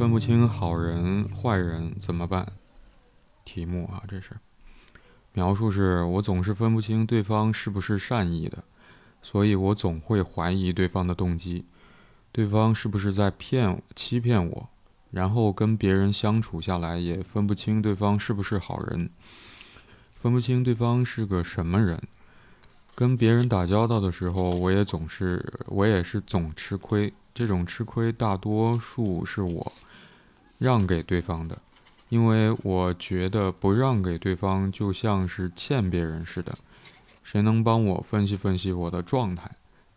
分不清好人坏人怎么办？题目啊，这是描述是我总是分不清对方是不是善意的，所以我总会怀疑对方的动机，对方是不是在骗、欺骗我？然后跟别人相处下来，也分不清对方是不是好人，分不清对方是个什么人。跟别人打交道的时候，我也总是，我也是总吃亏。这种吃亏大多数是我让给对方的，因为我觉得不让给对方就像是欠别人似的。谁能帮我分析分析我的状态？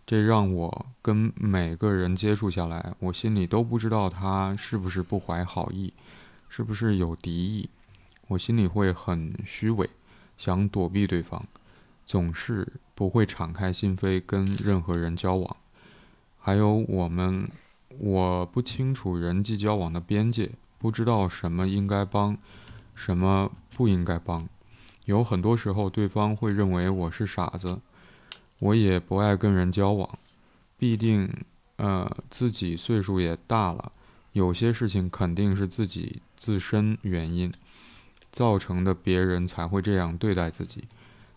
这让我跟每个人接触下来，我心里都不知道他是不是不怀好意，是不是有敌意。我心里会很虚伪，想躲避对方，总是不会敞开心扉跟任何人交往。还有我们，我不清楚人际交往的边界，不知道什么应该帮，什么不应该帮。有很多时候，对方会认为我是傻子。我也不爱跟人交往，必定，呃，自己岁数也大了，有些事情肯定是自己自身原因造成的，别人才会这样对待自己。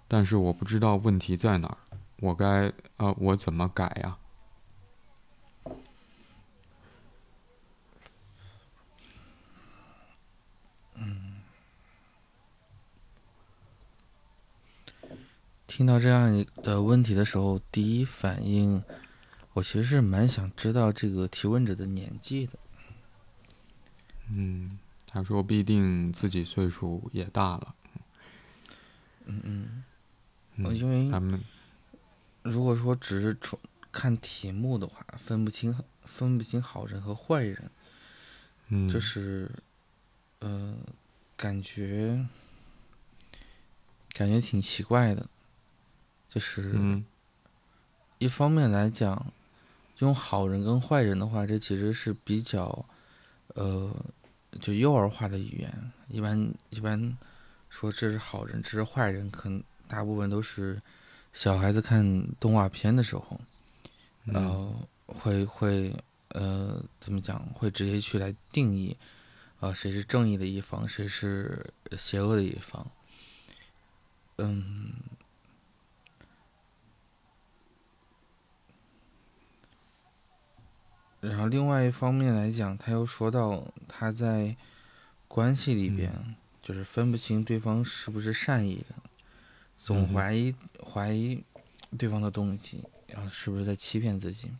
但是我不知道问题在哪儿，我该，呃，我怎么改呀？听到这样的问题的时候，第一反应，我其实是蛮想知道这个提问者的年纪的。嗯，他说必定自己岁数也大了。嗯嗯，因为他们如果说只是从看题目的话，分不清分不清好人和坏人，嗯，就是，呃，感觉感觉挺奇怪的。就是，一方面来讲，用好人跟坏人的话，这其实是比较，呃，就幼儿化的语言。一般一般说这是好人，这是坏人，可能大部分都是小孩子看动画片的时候，呃，会会呃怎么讲？会直接去来定义，啊，谁是正义的一方，谁是邪恶的一方？嗯。然后另外一方面来讲，他又说到他在关系里边，就是分不清对方是不是善意的，总怀疑怀疑对方的动机，然后是不是在欺骗自己？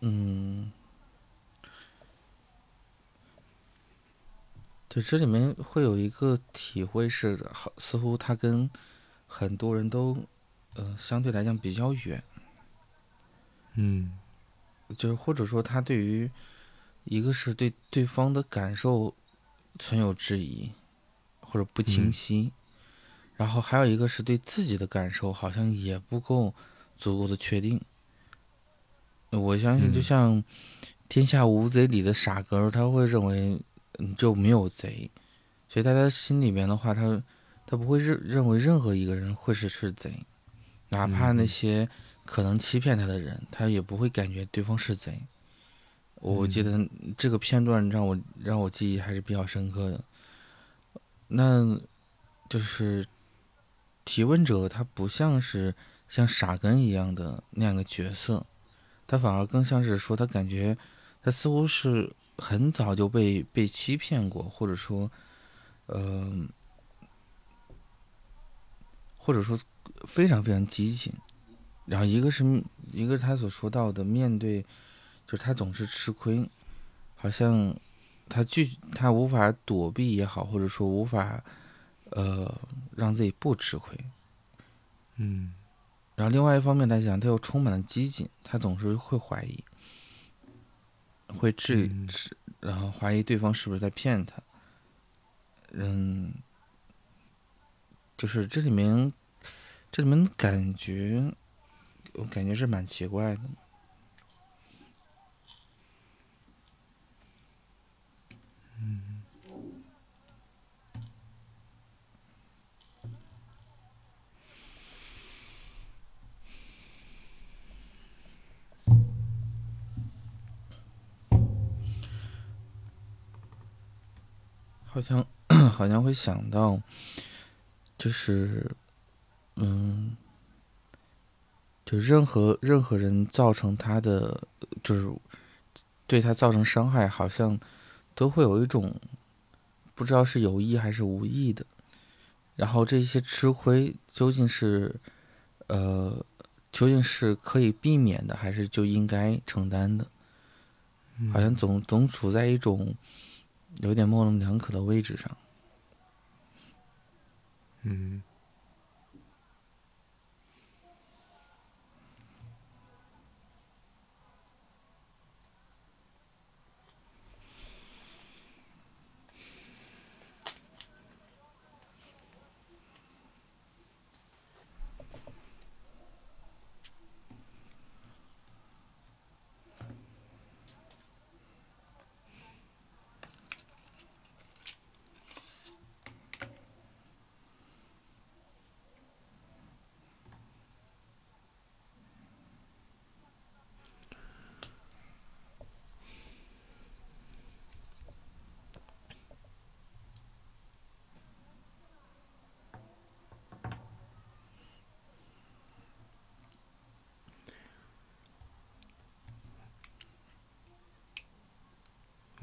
嗯，对，这里面会有一个体会是，好，似乎他跟很多人都，呃，相对来讲比较远。嗯。就是或者说他对于，一个是对对方的感受存有质疑，或者不清晰，然后还有一个是对自己的感受好像也不够足够的确定。我相信，就像《天下无贼》里的傻哥，他会认为就没有贼，所以在他心里面的话，他他不会认认为任何一个人会是是贼，哪怕那些。可能欺骗他的人，他也不会感觉对方是贼。我记得这个片段让我让我记忆还是比较深刻的。那，就是提问者他不像是像傻根一样的那样的角色，他反而更像是说他感觉他似乎是很早就被被欺骗过，或者说，嗯，或者说非常非常激情。然后一个是一个他所说到的面对，就是他总是吃亏，好像他拒他无法躲避也好，或者说无法呃让自己不吃亏，嗯。然后另外一方面来讲，他又充满了激进，他总是会怀疑，会质疑，然后怀疑对方是不是在骗他，嗯，就是这里面这里面感觉。我感觉是蛮奇怪的。嗯。好像 好像会想到就是嗯就任何任何人造成他的，就是对他造成伤害，好像都会有一种不知道是有意还是无意的。然后这些吃亏究竟是呃究竟是可以避免的，还是就应该承担的？好像总总处在一种有点模棱两可的位置上。嗯。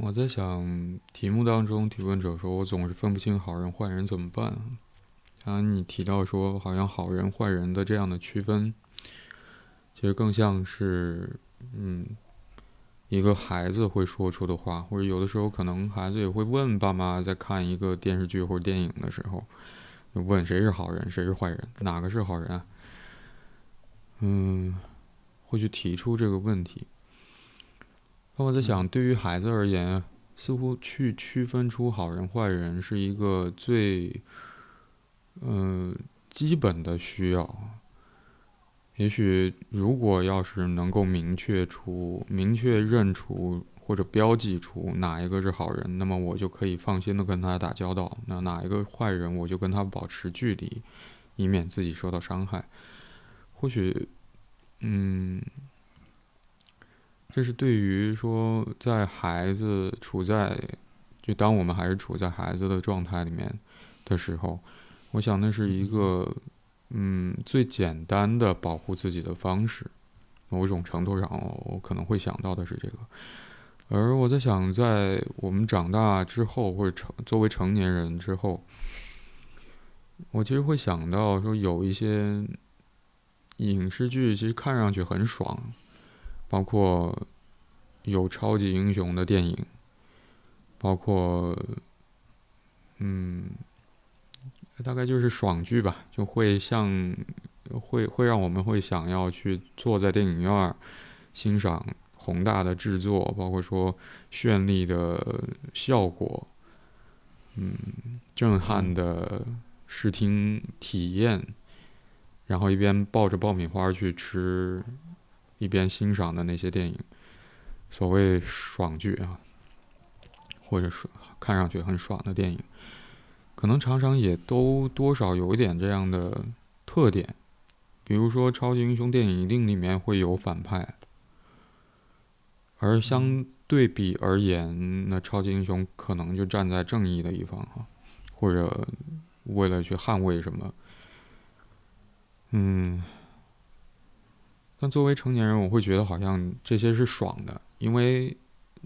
我在想，题目当中提问者说：“我总是分不清好人坏人怎么办？”然后你提到说，好像好人坏人的这样的区分，其实更像是，嗯，一个孩子会说出的话，或者有的时候可能孩子也会问爸妈，在看一个电视剧或者电影的时候，问谁是好人，谁是坏人，哪个是好人？嗯，会去提出这个问题。那我在想，对于孩子而言，似乎去区分出好人坏人是一个最，嗯，基本的需要。也许，如果要是能够明确出、明确认出或者标记出哪一个是好人，那么我就可以放心的跟他打交道；那哪一个坏人，我就跟他保持距离，以免自己受到伤害。或许，嗯。这是对于说，在孩子处在，就当我们还是处在孩子的状态里面的时候，我想那是一个，嗯，最简单的保护自己的方式。某种程度上，我可能会想到的是这个。而我在想，在我们长大之后，或者成作为成年人之后，我其实会想到说，有一些影视剧其实看上去很爽。包括有超级英雄的电影，包括嗯，大概就是爽剧吧，就会像会会让我们会想要去坐在电影院欣赏宏大的制作，包括说绚丽的效果，嗯，震撼的视听体验，然后一边抱着爆米花去吃。一边欣赏的那些电影，所谓爽剧啊，或者说看上去很爽的电影，可能常常也都多少有一点这样的特点。比如说，超级英雄电影一定里面会有反派，而相对比而言，那超级英雄可能就站在正义的一方哈，或者为了去捍卫什么，嗯。但作为成年人，我会觉得好像这些是爽的，因为，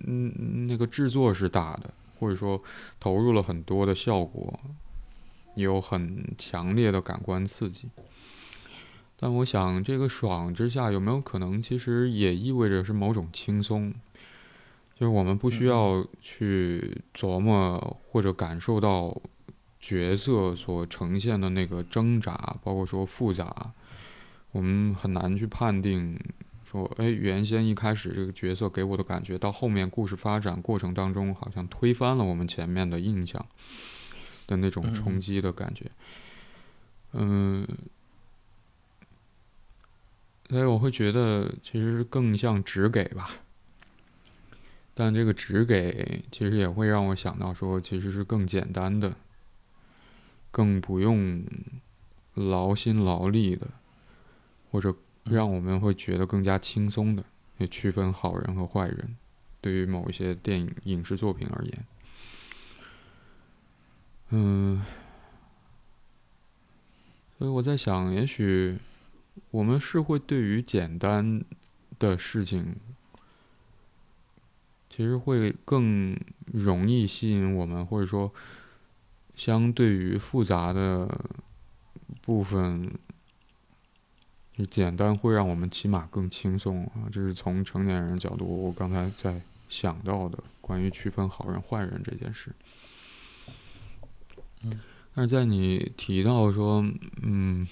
嗯，那个制作是大的，或者说投入了很多的效果，有很强烈的感官刺激。但我想，这个爽之下有没有可能，其实也意味着是某种轻松，就是我们不需要去琢磨或者感受到角色所呈现的那个挣扎，包括说复杂。我们很难去判定，说，哎，原先一开始这个角色给我的感觉，到后面故事发展过程当中，好像推翻了我们前面的印象的那种冲击的感觉。嗯，所以我会觉得，其实更像只给吧。但这个只给，其实也会让我想到，说，其实是更简单的，更不用劳心劳力的。或者让我们会觉得更加轻松的，去区分好人和坏人，对于某一些电影影视作品而言，嗯，所以我在想，也许我们是会对于简单的事情，其实会更容易吸引我们，或者说，相对于复杂的部分，就简单会让我们起码更轻松啊。这是从成年人角度，我刚才在想到的关于区分好人坏人这件事。嗯，但是在你提到说，嗯，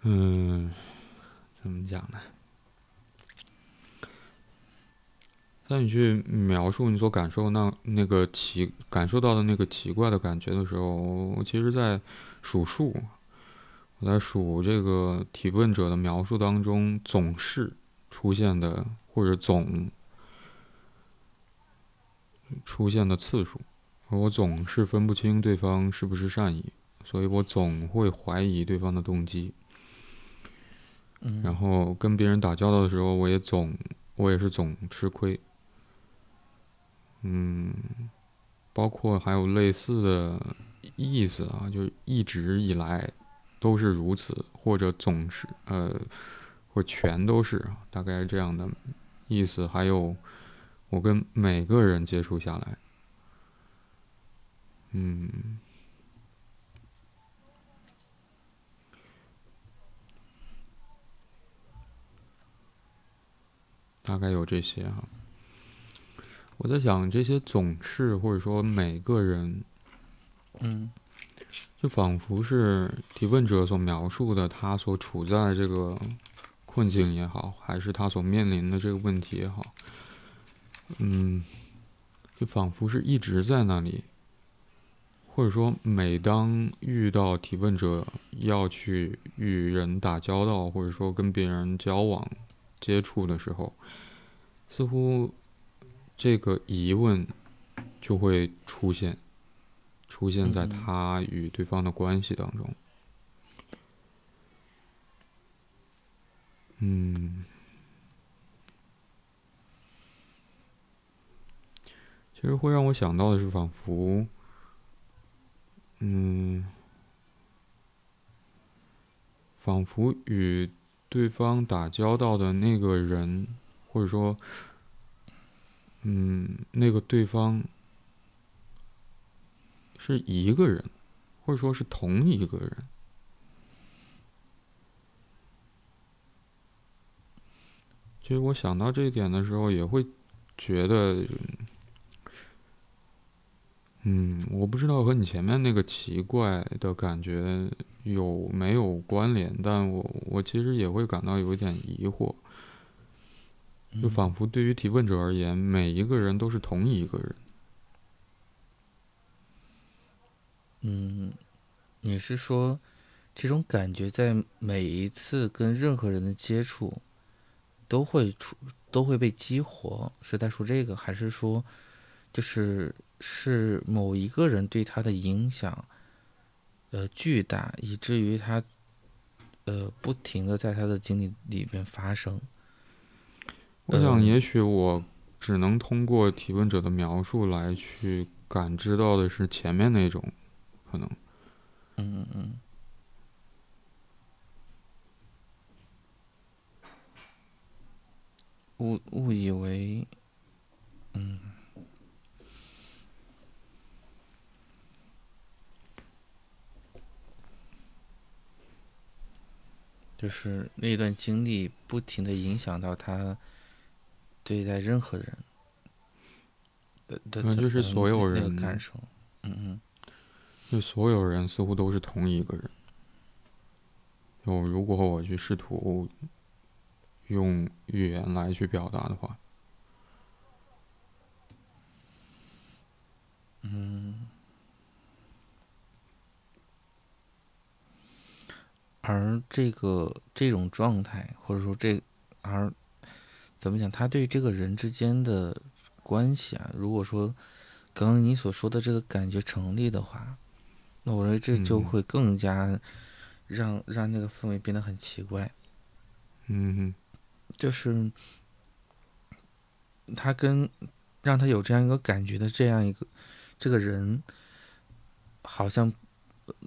嗯，怎么讲呢？在你去描述你所感受那那个奇感受到的那个奇怪的感觉的时候，我其实，在数数，我在数这个提问者的描述当中总是出现的或者总。出现的次数，我总是分不清对方是不是善意，所以我总会怀疑对方的动机。嗯，然后跟别人打交道的时候，我也总，我也是总吃亏。嗯，包括还有类似的意思啊，就一直以来都是如此，或者总是呃，或全都是，大概这样的意思。还有。我跟每个人接触下来，嗯，大概有这些哈。我在想，这些总是或者说每个人，嗯，就仿佛是提问者所描述的，他所处在这个困境也好，还是他所面临的这个问题也好。嗯，就仿佛是一直在那里，或者说，每当遇到提问者要去与人打交道，或者说跟别人交往、接触的时候，似乎这个疑问就会出现，出现在他与对方的关系当中。嗯。其实会让我想到的是，仿佛，嗯，仿佛与对方打交道的那个人，或者说，嗯，那个对方是一个人，或者说是同一个人。其实我想到这一点的时候，也会觉得。嗯，我不知道和你前面那个奇怪的感觉有没有关联，但我我其实也会感到有一点疑惑，就仿佛对于提问者而言，每一个人都是同一个人。嗯，你是说这种感觉在每一次跟任何人的接触都会出都会被激活？是在说这个，还是说就是？是某一个人对他的影响，呃，巨大，以至于他，呃，不停的在他的经历里边发生。我想，也许我只能通过提问者的描述来去感知到的是前面那种可能。嗯嗯嗯。误误以为，嗯。就是那段经历不停的影响到他对待任何人的的就是所有人感受，嗯嗯，就所有人似乎都是同一个人。就如果我去试图用语言来去表达的话，嗯。而这个这种状态，或者说这，而怎么讲？他对这个人之间的关系啊，如果说刚刚你所说的这个感觉成立的话，那我认为这就会更加让让那个氛围变得很奇怪。嗯，就是他跟让他有这样一个感觉的这样一个这个人，好像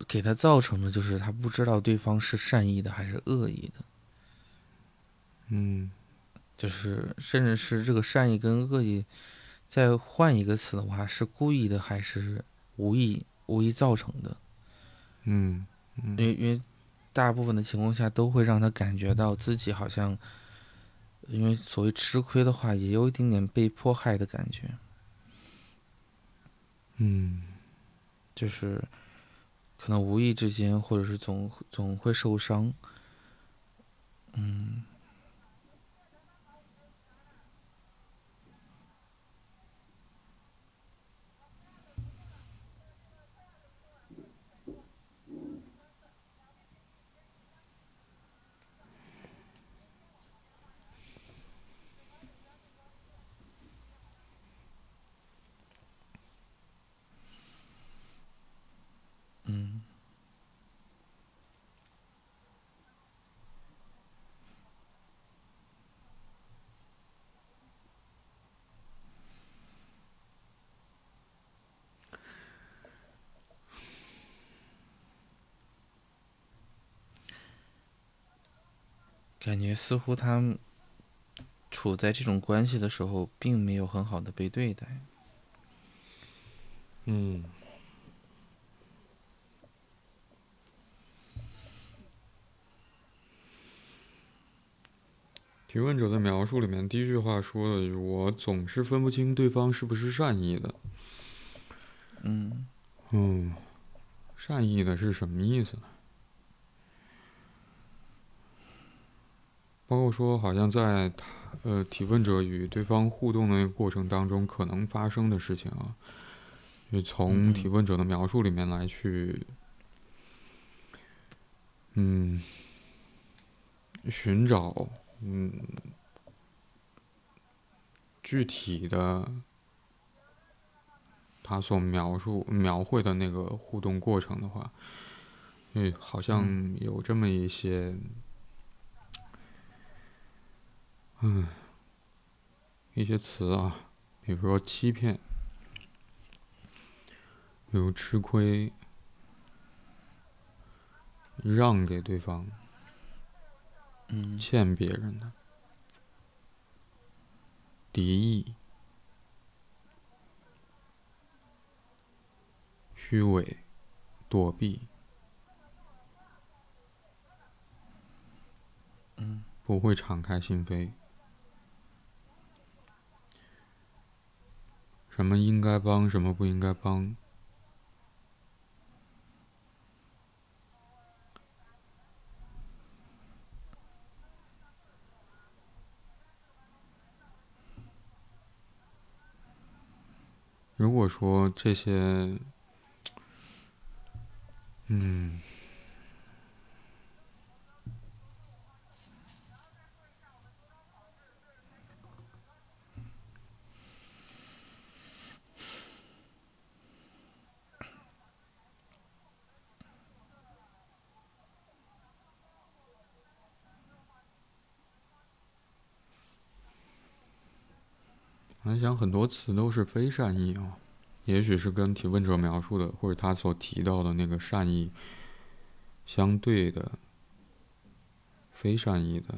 给他造成的就是他不知道对方是善意的还是恶意的。嗯就是甚至是这个善意跟恶意，再换一个词的话，是故意的还是无意无意造成的？嗯嗯因为因为大部分的情况下都会让他感觉到自己好像，因为所谓吃亏的话，也有一点点被迫害的感觉，嗯就是可能无意之间，或者是总总会受伤。嗯，嗯感觉似乎他们处在这种关系的时候，并没有很好的被对待。嗯提问者的描述里面，第一句话说的就是“我总是分不清对方是不是善意的”。嗯嗯，善意的是什么意思呢？包括说，好像在呃提问者与对方互动的那个过程当中，可能发生的事情啊，就从嗯提问者的描述里面来去，嗯，寻找嗯具体的他所描述描绘的那个互动过程的话，嗯，好像有这么一些。嗯，一些词啊，比如说欺骗，比如吃亏，让给对方，嗯欠别人的，敌意，虚伪，躲避，嗯不会敞开心扉。什么应该帮，什么不应该帮。如果说这些，嗯，我在想很多词都是非善意啊，也许是跟提问者描述的或者他所提到的那个善意相对的非善意的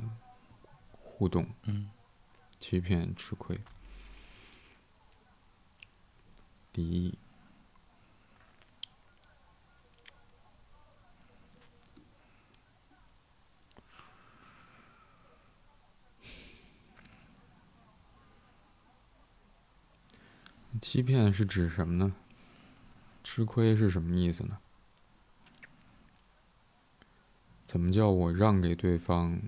互动、嗯欺骗、吃亏、敌意。欺骗是指什么呢？吃亏是什么意思呢？怎么叫我让给对方，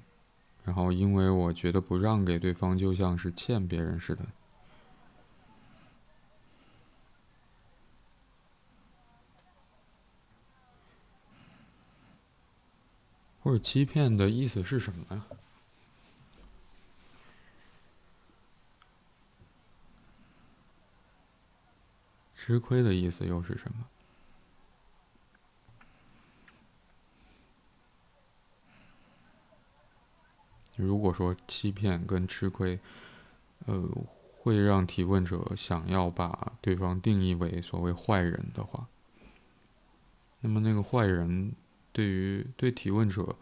然后因为我觉得不让给对方就像是欠别人似的？或者欺骗的意思是什么呀？吃亏的意思又是什么？如果说欺骗跟吃亏，呃，会让提问者想要把对方定义为所谓坏人的话，那么那个坏人对于对提问者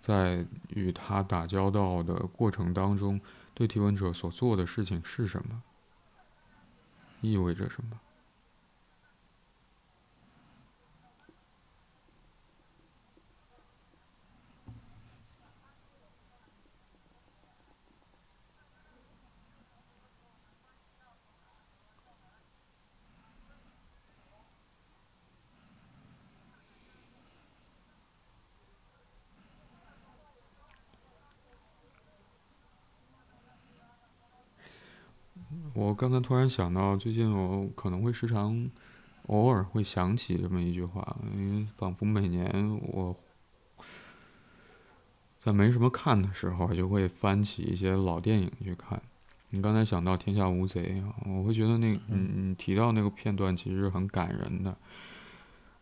在与他打交道的过程当中，对提问者所做的事情是什么？意味着什么？我刚才突然想到，最近我可能会时常、偶尔会想起这么一句话，因为仿佛每年我在没什么看的时候，就会翻起一些老电影去看。你刚才想到《天下无贼》啊，我会觉得那嗯，你提到那个片段其实很感人的。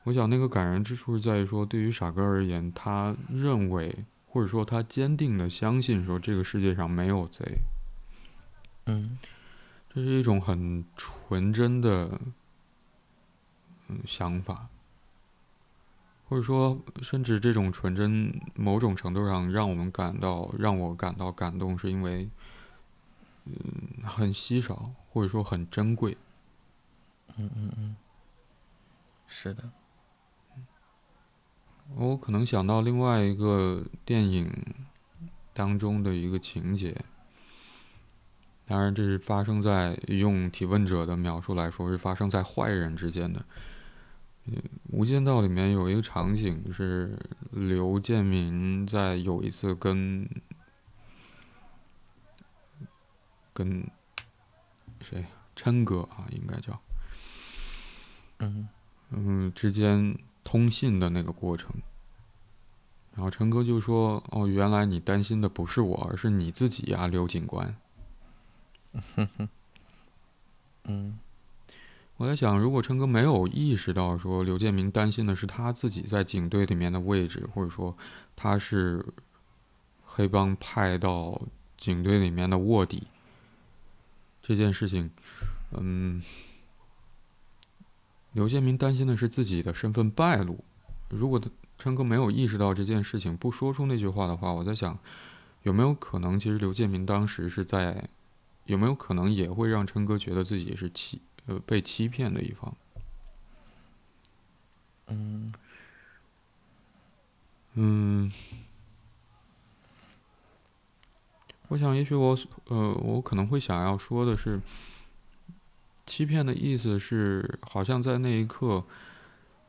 我想那个感人之处是在于说，对于傻哥而言，他认为或者说他坚定的相信说，这个世界上没有贼。嗯。这是一种很纯真的嗯想法，或者说，甚至这种纯真，某种程度上让我们感到，让我感到感动，是因为嗯很稀少，或者说很珍贵。嗯嗯嗯，是的。我可能想到另外一个电影当中的一个情节。当然，这是发生在用提问者的描述来说，是发生在坏人之间的。嗯，《无间道》里面有一个场景是刘建民在有一次跟跟谁琛哥啊，应该叫嗯嗯之间通信的那个过程，然后琛哥就说：“哦，原来你担心的不是我，而是你自己呀，刘警官。”哼哼，嗯，我在想，如果琛哥没有意识到说刘建明担心的是他自己在警队里面的位置，或者说他是黑帮派到警队里面的卧底这件事情，嗯，刘建明担心的是自己的身份败露。如果琛哥没有意识到这件事情，不说出那句话的话，我在想，有没有可能，其实刘建明当时是在。有没有可能也会让琛哥觉得自己是欺呃被欺骗的一方？嗯嗯，我想也许我呃我可能会想要说的是，欺骗的意思是好像在那一刻，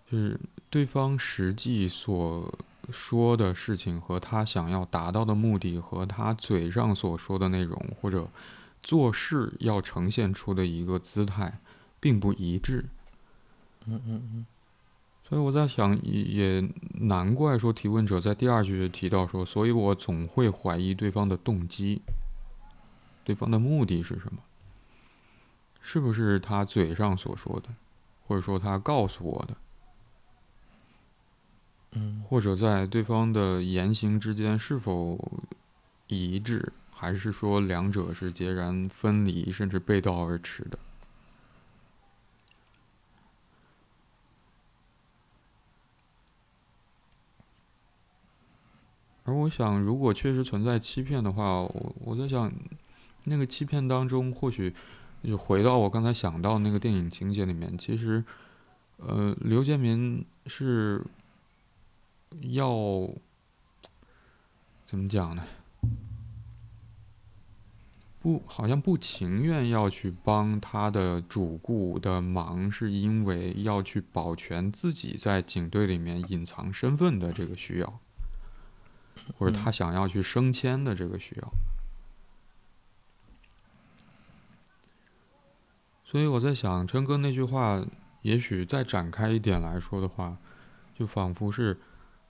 就是对方实际所说的事情和他想要达到的目的和他嘴上所说的内容或者。做事要呈现出的一个姿态，并不一致。嗯嗯嗯。所以我在想，也难怪说提问者在第二句提到说，所以我总会怀疑对方的动机，对方的目的是什么？是不是他嘴上所说的，或者说他告诉我的？嗯。或者在对方的言行之间是否一致？还是说两者是截然分离，甚至背道而驰的？而我想，如果确实存在欺骗的话，我我在想，那个欺骗当中，或许就回到我刚才想到那个电影情节里面，其实，呃，刘建民是要怎么讲呢？不，好像不情愿要去帮他的主顾的忙，是因为要去保全自己在警队里面隐藏身份的这个需要，或者他想要去升迁的这个需要。所以我在想，琛哥那句话，也许再展开一点来说的话，就仿佛是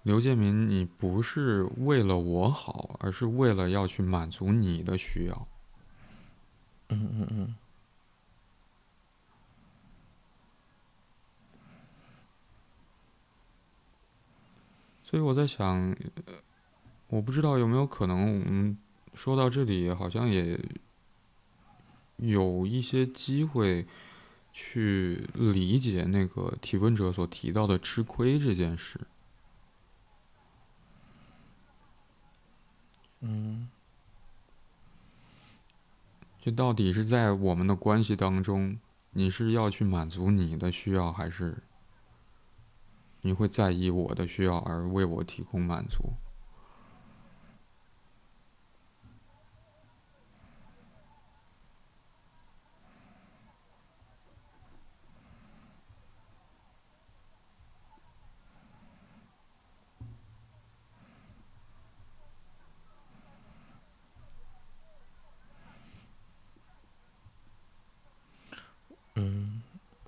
刘建民，你不是为了我好，而是为了要去满足你的需要。嗯嗯嗯。所以我在想，我不知道有没有可能，我们说到这里好像也有一些机会去理解那个提问者所提到的吃亏这件事。嗯，这到底是在我们的关系当中，你是要去满足你的需要，还是你会在意我的需要而为我提供满足？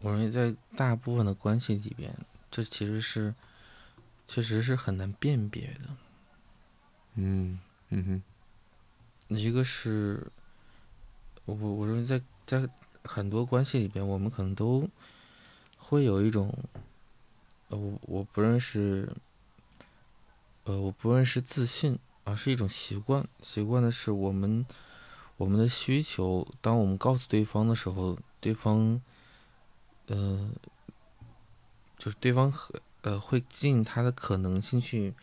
我认为在大部分的关系里边，这其实是，确实是很难辨别的。嗯嗯哼，一个是，我我认为在在很多关系里边，我们可能都会有一种，呃，我我不认识，呃，我不认识自信，而是一种习惯。习惯的是我们我们的需求，当我们告诉对方的时候。对方，呃，就是对方和呃会尽他的可能性去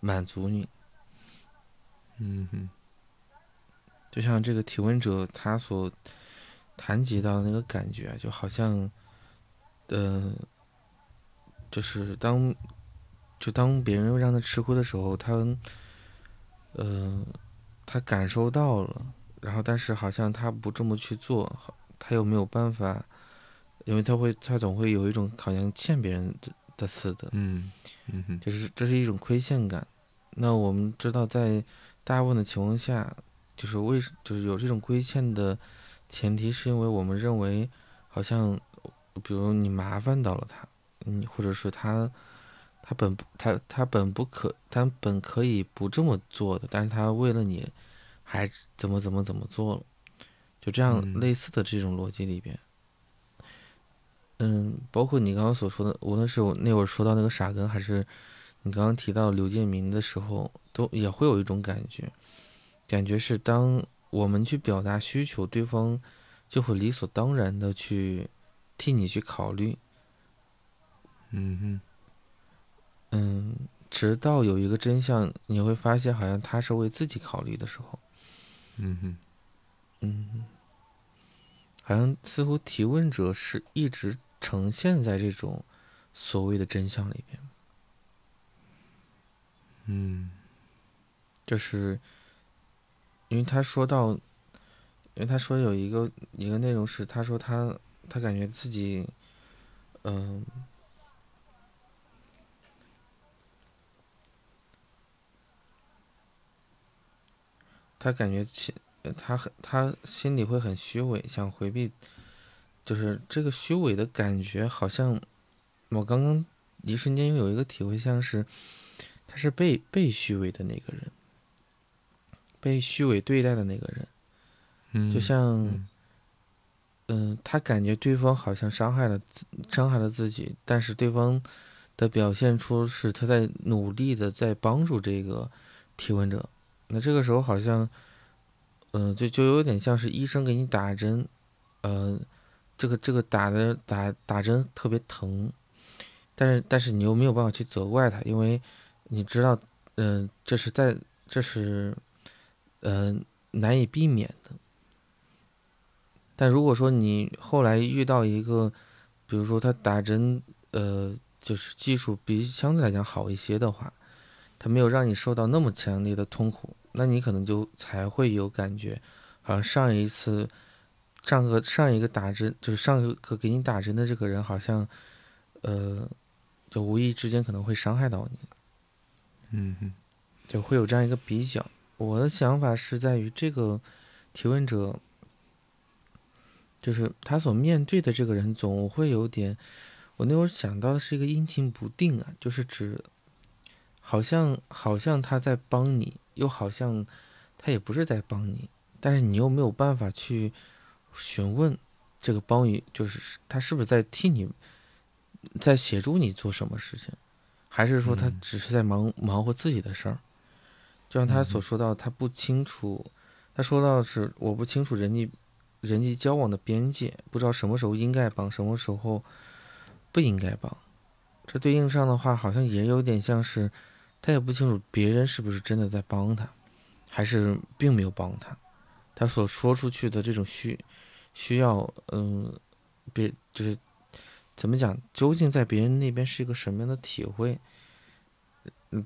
满足你，嗯哼，就像这个提问者他所谈及到那个感觉，就好像，呃，就是当就当别人让他吃亏的时候，他，呃，他感受到了，然后但是好像他不这么去做。他又没有办法，因为他会，他总会有一种好像欠别人的的似的，嗯嗯就是这是一种亏欠感。那我们知道，在大部分的情况下，就是为就是有这种亏欠的前提，是因为我们认为，好像比如你麻烦到了他，嗯或者是他，他本他他本不可，他本可以不这么做的，但是他为了你，还怎么怎么怎么做了。就这样类似的这种逻辑里边，嗯，包括你刚刚所说的，无论是我那会儿说到那个傻根，还是你刚刚提到刘建明的时候，都也会有一种感觉，感觉是当我们去表达需求，对方就会理所当然的去替你去考虑，嗯哼，嗯，直到有一个真相，你会发现好像他是为自己考虑的时候，嗯哼。嗯，好像似乎提问者是一直呈现在这种所谓的真相里边。嗯，就是因为他说到，因为他说有一个一个内容是，他说他他感觉自己，嗯，他感觉其。他很，他心里会很虚伪，想回避，就是这个虚伪的感觉，好像我刚刚一瞬间又有一个体会，像是他是被被虚伪的那个人，被虚伪对待的那个人，嗯，就像，嗯，他感觉对方好像伤害了伤害了自己，但是对方的表现出是他在努力的在帮助这个提问者，那这个时候好像。嗯，就就有点像是医生给你打针，呃，这个这个打的打打针特别疼，但是但是你又没有办法去责怪他，因为你知道，嗯，这是在这是，嗯，难以避免的。但如果说你后来遇到一个，比如说他打针，呃，就是技术比相对来讲好一些的话，他没有让你受到那么强烈的痛苦。那你可能就才会有感觉，好像上一次上个上一个打针，就是上一个给你打针的这个人，好像呃，就无意之间可能会伤害到你，嗯哼，就会有这样一个比较。我的想法是在于这个提问者，就是他所面对的这个人，总会有点，我那会儿想到的是一个阴晴不定啊，就是指好像好像他在帮你。又好像他也不是在帮你，但是你又没有办法去询问这个帮与，就是他是不是在替你，在协助你做什么事情，还是说他只是在忙忙活自己的事儿？就像他所说到，他不清楚，他说到是我不清楚人际人际交往的边界，不知道什么时候应该帮，什么时候不应该帮。这对应上的话，好像也有点像是，他也不清楚别人是不是真的在帮他，还是并没有帮他。他所说出去的这种需需要，嗯，别就是怎么讲，究竟在别人那边是一个什么样的体会？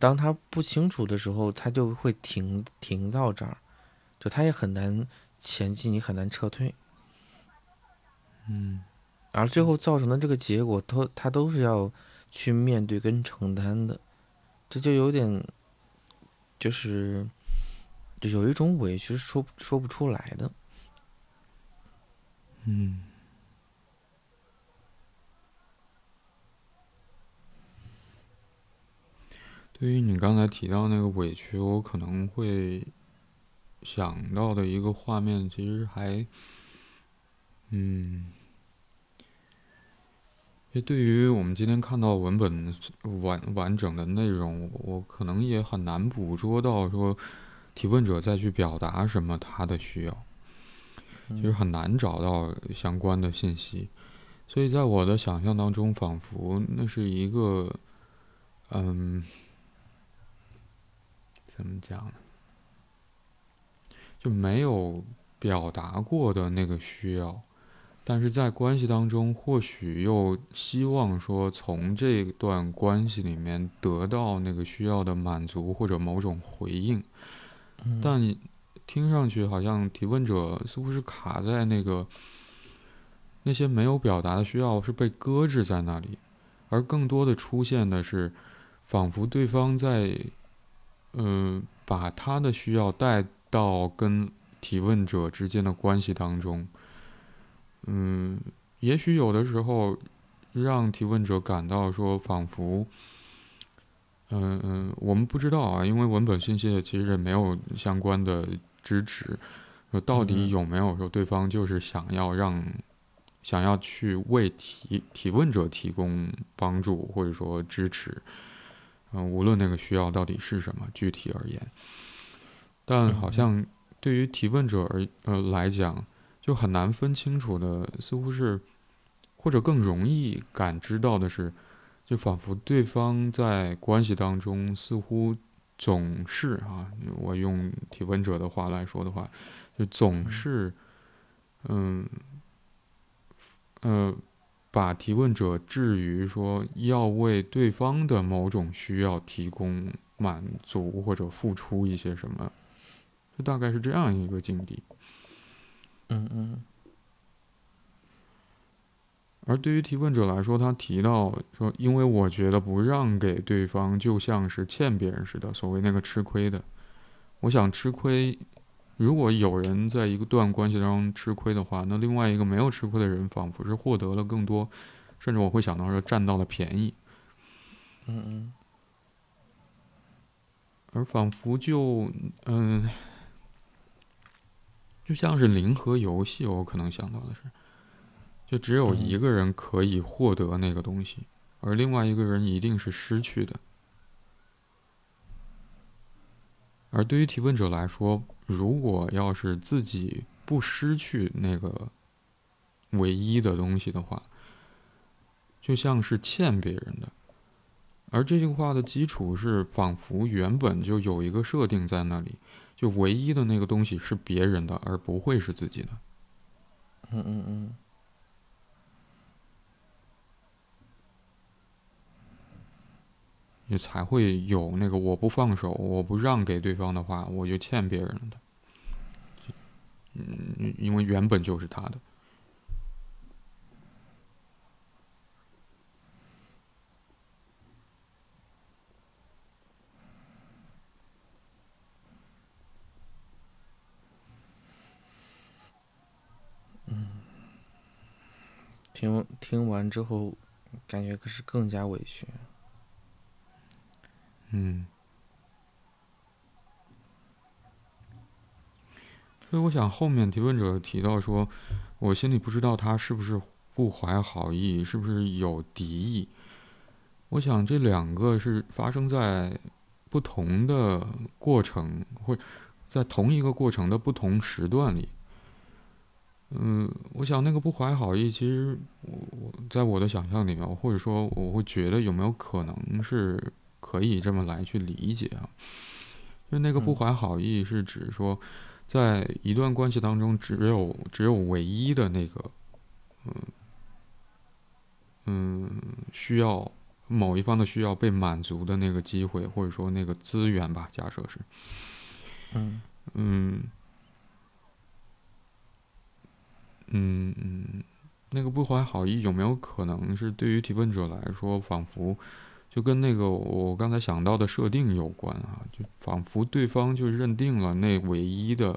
当他不清楚的时候，他就会停停到这儿，就他也很难前进，你很难撤退。嗯，而最后造成的这个结果，都他都是要去面对跟承担的，这就有点，就是就有一种委屈说说不出来的。嗯。对于你刚才提到那个委屈，我可能会想到的一个画面，其实还，嗯，也对于我们今天看到文本完完整的内容，我可能也很难捕捉到说提问者再去表达什么他的需要，其实很难找到相关的信息，所以在我的想象当中，仿佛那是一个，嗯。怎么讲呢？就没有表达过的那个需要，但是在关系当中，或许又希望说从这段关系里面得到那个需要的满足或者某种回应，但听上去好像提问者似乎是卡在那个那些没有表达的需要是被搁置在那里，而更多的出现的是，仿佛对方在。嗯，把他的需要带到跟提问者之间的关系当中，嗯，也许有的时候让提问者感到说，仿佛，嗯嗯，我们不知道啊，因为文本信息其实也没有相关的支持，说到底有没有说对方就是想要让，想要去为提提问者提供帮助或者说支持。嗯，无论那个需要到底是什么，具体而言，但好像对于提问者而呃来讲，就很难分清楚的，似乎是，或者更容易感知到的是，就仿佛对方在关系当中似乎总是啊，我用提问者的话来说的话，就总是，嗯，呃。把提问者置于说要为对方的某种需要提供满足或者付出一些什么，就大概是这样一个境地。嗯嗯。而对于提问者来说，他提到说：“因为我觉得不让给对方，就像是欠别人似的。”所谓那个吃亏的，我想吃亏。如果有人在一个段关系当中吃亏的话，那另外一个没有吃亏的人，仿佛是获得了更多，甚至我会想到说占到了便宜。嗯嗯。而仿佛就嗯，就像是零和游戏，我可能想到的是，就只有一个人可以获得那个东西，而另外一个人一定是失去的。而对于提问者来说，如果要是自己不失去那个唯一的东西的话，就像是欠别人的。而这句话的基础是，仿佛原本就有一个设定在那里，就唯一的那个东西是别人的，而不会是自己的。嗯嗯嗯。也才会有那个我不放手，我不让给对方的话，我就欠别人的。嗯，因为原本就是他的。听听完之后，感觉可是更加委屈。嗯，所以我想后面提问者提到说，我心里不知道他是不是不怀好意，是不是有敌意。我想这两个是发生在不同的过程，或在同一个过程的不同时段里。嗯，我想那个不怀好意，其实我我在我的想象里面，或者说我会觉得有没有可能是可以这么来去理解啊？就那个不怀好意是指说，在一段关系当中，只有只有唯一的那个，嗯嗯，需要某一方的需要被满足的那个机会，或者说那个资源吧，假设是，嗯嗯。嗯嗯，那个不怀好意有没有可能是对于提问者来说，仿佛就跟那个我刚才想到的设定有关啊？就仿佛对方就认定了那唯一的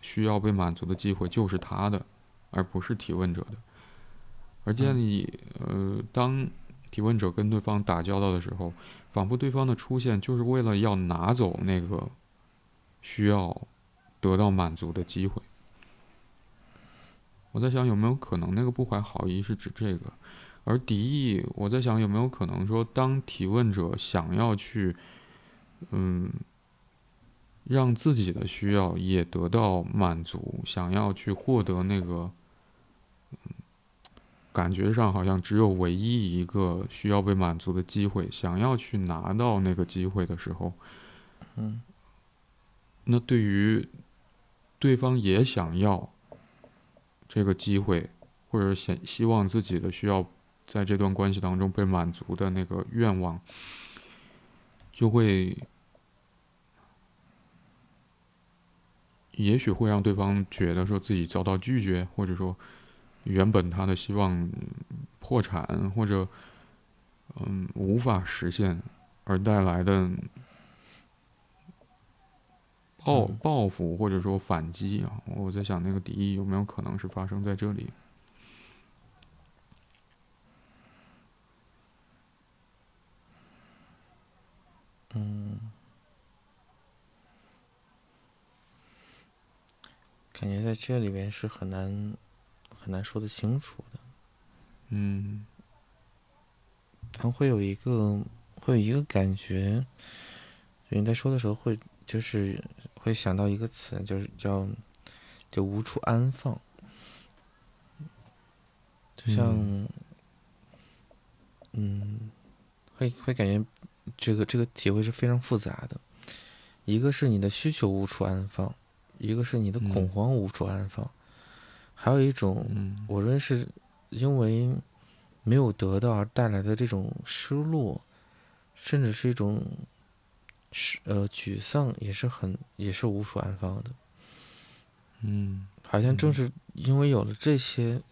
需要被满足的机会就是他的，而不是提问者的。而建议，呃，当提问者跟对方打交道的时候，仿佛对方的出现就是为了要拿走那个需要得到满足的机会。我在想有没有可能那个不怀好意是指这个，而敌意，我在想有没有可能说，当提问者想要去，嗯，让自己的需要也得到满足，想要去获得那个，感觉上好像只有唯一一个需要被满足的机会，想要去拿到那个机会的时候，嗯，那对于对方也想要。这个机会，或者想希望自己的需要在这段关系当中被满足的那个愿望，就会，也许会让对方觉得说自己遭到拒绝，或者说原本他的希望破产或者嗯无法实现而带来的。报报复或者说反击啊，我在想那个敌意有没有可能是发生在这里？嗯，感觉在这里边是很难很难说得清楚的。嗯，他会有一个会有一个感觉，就你在说的时候会就是。会想到一个词，就是叫“就无处安放”，就像，嗯，会会感觉这个这个体会是非常复杂的。一个是你的需求无处安放，一个是你的恐慌无处安放，还有一种，我认为是因为没有得到而带来的这种失落，甚至是一种。是呃，沮丧也是很，也是无处安放的。嗯，好像正是因为有了这些，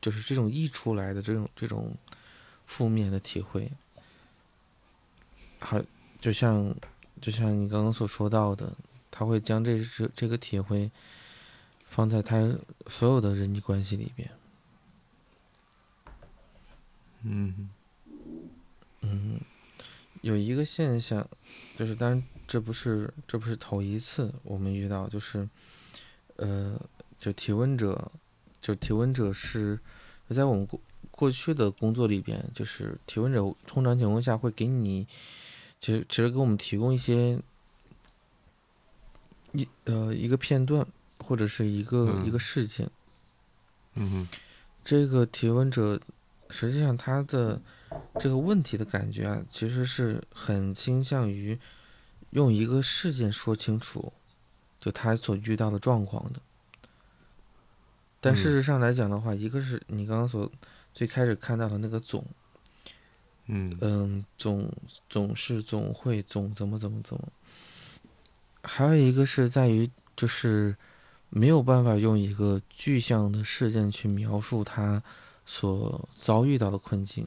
就是这种溢出来的这种这种负面的体会，好，就像就像你刚刚所说到的，他会将这这这个体会放在他所有的人际关系里边。嗯嗯，有一个现象。就是，当然，这不是这不是头一次我们遇到，就是，呃，就提问者，就提问者是，在我们过过去的工作里边，就是提问者通常情况下会给你，其实其实给我们提供一些一呃一个片段或者是一个一个事件，嗯哼，这个提问者实际上他的。这个问题的感觉啊，其实是很倾向于用一个事件说清楚，就他所遇到的状况的。但事实上来讲的话，一个是你刚刚所最开始看到的那个总，嗯。嗯，总总是总会总怎么怎么怎么，还有一个是在于就是没有办法用一个具象的事件去描述他所遭遇到的困境。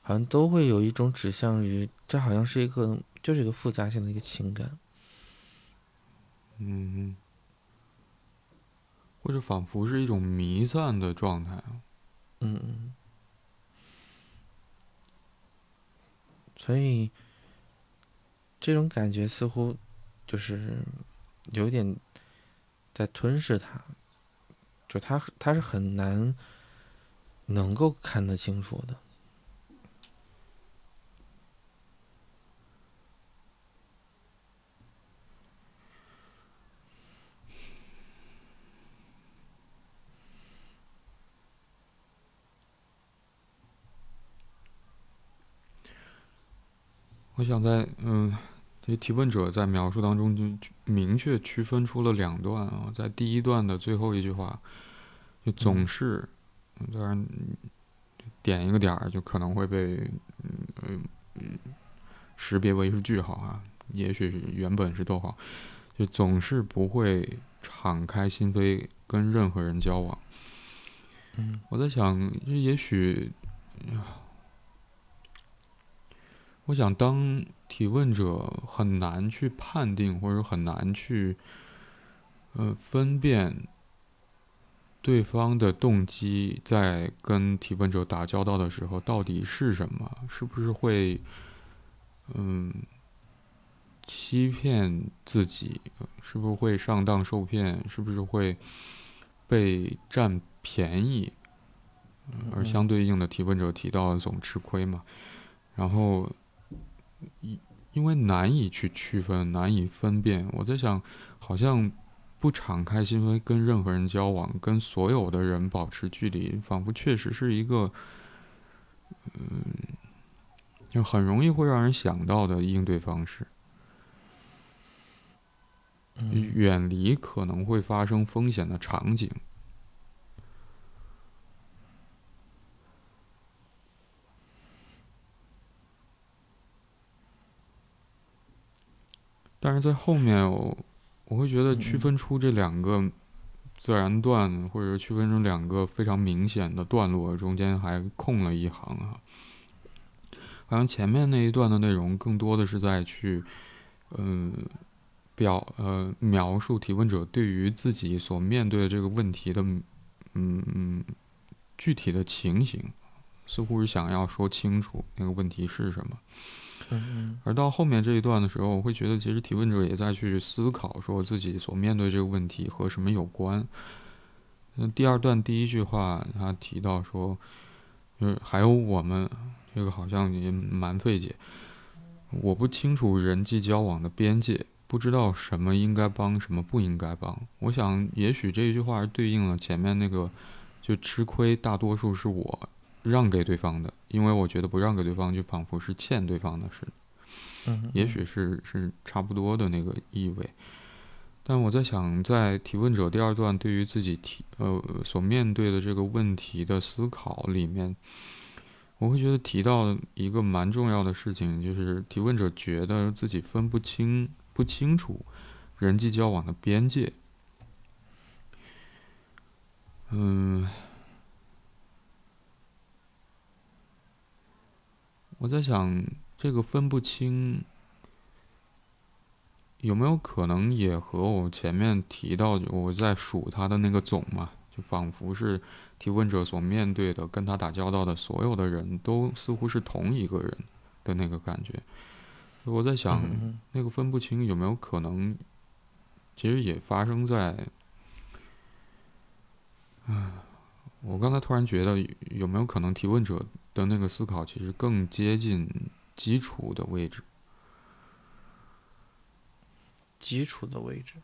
好像都会有一种指向于，这好像是一个，就是一个复杂性的一个情感，嗯，或者仿佛是一种弥散的状态嗯嗯，所以这种感觉似乎就是有点在吞噬他，就他他是很难能够看得清楚的。我想在嗯，这提问者在描述当中就明确区分出了两段啊，在第一段的最后一句话，就总是，当然点一个点儿就可能会被嗯嗯识别为是句号啊，也许是原本是逗号，就总是不会敞开心扉跟任何人交往。嗯，我在想，这也许，我想当提问者很难去判定，或者很难去，呃，分辨对方的动机，在跟提问者打交道的时候到底是什么？是不是会，嗯，欺骗自己？是不是会上当受骗？是不是会被占？便宜，而相对应的提问者提到总吃亏嘛，然后因因为难以去区分，难以分辨，我在想，好像不敞开心扉跟任何人交往，跟所有的人保持距离，仿佛确实是一个，嗯，就很容易会让人想到的应对方式，远离可能会发生风险的场景。但是在后面，我我会觉得区分出这两个自然段，或者区分成两个非常明显的段落，中间还空了一行啊。好像前面那一段的内容更多的是在去，嗯，表呃描述提问者对于自己所面对的这个问题的，嗯嗯具体的情形，似乎是想要说清楚那个问题是什么。而到后面这一段的时候，我会觉得其实提问者也在去思考，说自己所面对这个问题和什么有关。那第二段第一句话，他提到说，就是还有我们，这个好像也蛮费解。我不清楚人际交往的边界，不知道什么应该帮，什么不应该帮。我想，也许这一句话是对应了前面那个，就吃亏大多数是我。让给对方的，因为我觉得不让给对方，就仿佛是欠对方的似的。嗯，也许是是差不多的那个意味。但我在想，在提问者第二段对于自己提呃所面对的这个问题的思考里面，我会觉得提到一个蛮重要的事情，就是提问者觉得自己分不清不清楚人际交往的边界。嗯。我在想，这个分不清有没有可能也和我前面提到我在数他的那个总嘛，就仿佛是提问者所面对的、跟他打交道的所有的人都似乎是同一个人的那个感觉。我在想，那个分不清有没有可能，其实也发生在……啊，我刚才突然觉得有没有可能提问者？的那个思考其实更接近基础的位置，基础的位置。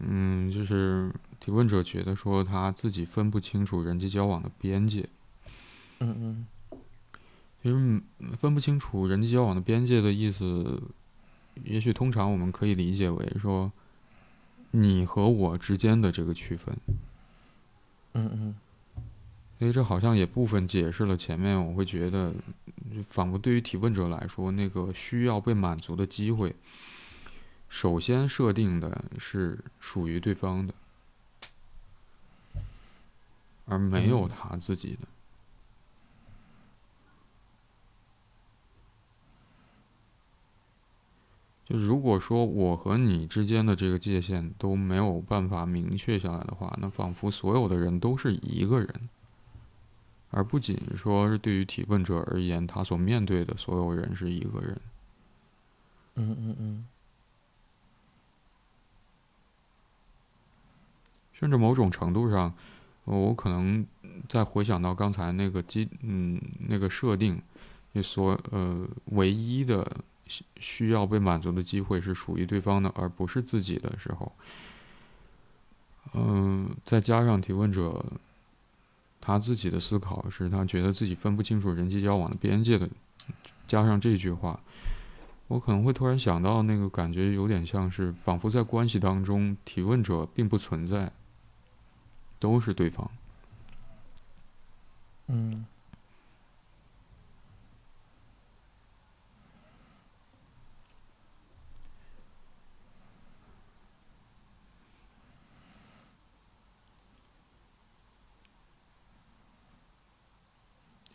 嗯，就是提问者觉得说他自己分不清楚人际交往的边界。嗯嗯。其实分不清楚人际交往的边界的意思，也许通常我们可以理解为说，你和我之间的这个区分。嗯嗯。所以这好像也部分解释了前面，我会觉得，仿佛对于提问者来说，那个需要被满足的机会，首先设定的是属于对方的，而没有他自己的。就如果说我和你之间的这个界限都没有办法明确下来的话，那仿佛所有的人都是一个人。而不仅说是对于提问者而言，他所面对的所有人是一个人。嗯嗯嗯。甚至某种程度上，我可能在回想到刚才那个机嗯那个设定，你所呃唯一的需要被满足的机会是属于对方的，而不是自己的时候，嗯，再加上提问者。他自己的思考是他觉得自己分不清楚人际交往的边界的，加上这句话，我可能会突然想到那个感觉，有点像是仿佛在关系当中，提问者并不存在，都是对方。嗯。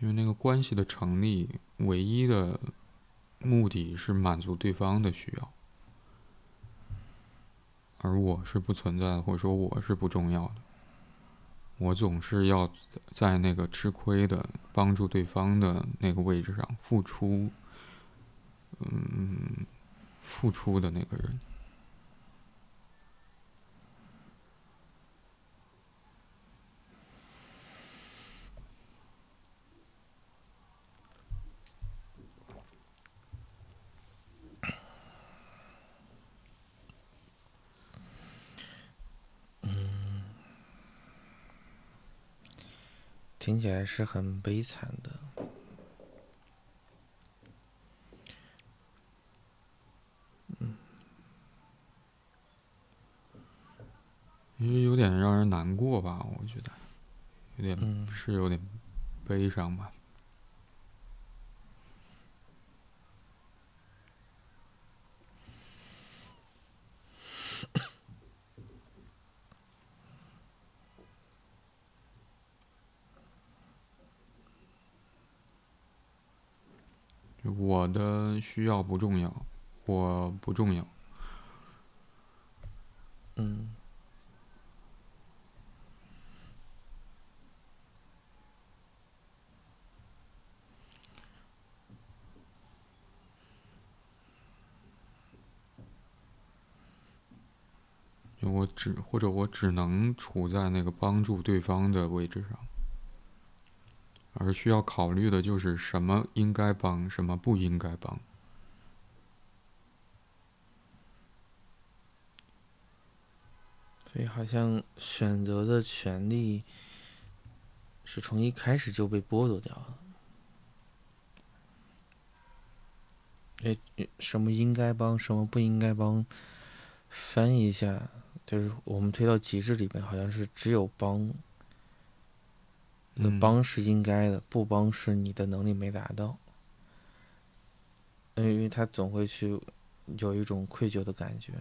因为那个关系的成立，唯一的目的是满足对方的需要，而我是不存在的，或者说我是不重要的。我总是要在那个吃亏的、帮助对方的那个位置上付出，嗯，付出的那个人。听起来是很悲惨的，嗯，因为有点让人难过吧，我觉得，有点是有点悲伤吧。我的需要不重要，我不重要。嗯。我只或者我只能处在那个帮助对方的位置上。而需要考虑的就是什么应该帮，什么不应该帮。所以，好像选择的权利是从一开始就被剥夺掉了。哎，什么应该帮，什么不应该帮？翻译一下，就是我们推到极致里面，好像是只有帮。帮是应该的，不帮是你的能力没达到。因为他总会去有一种愧疚的感觉。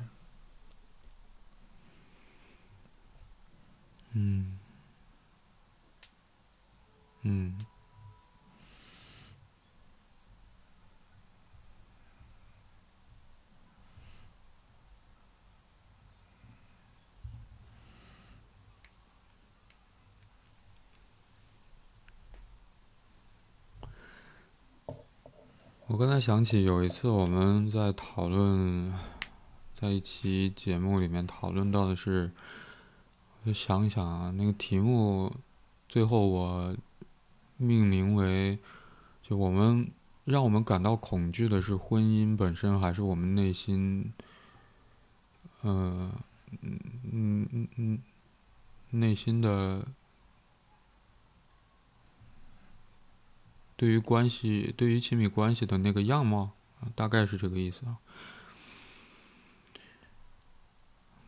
嗯，嗯。我刚才想起有一次我们在讨论，在一期节目里面讨论到的是，我想一想啊，那个题目最后我命名为，就我们让我们感到恐惧的是婚姻本身，还是我们内心，嗯嗯嗯嗯，内心的。对于关系，对于亲密关系的那个样貌，大概是这个意思啊。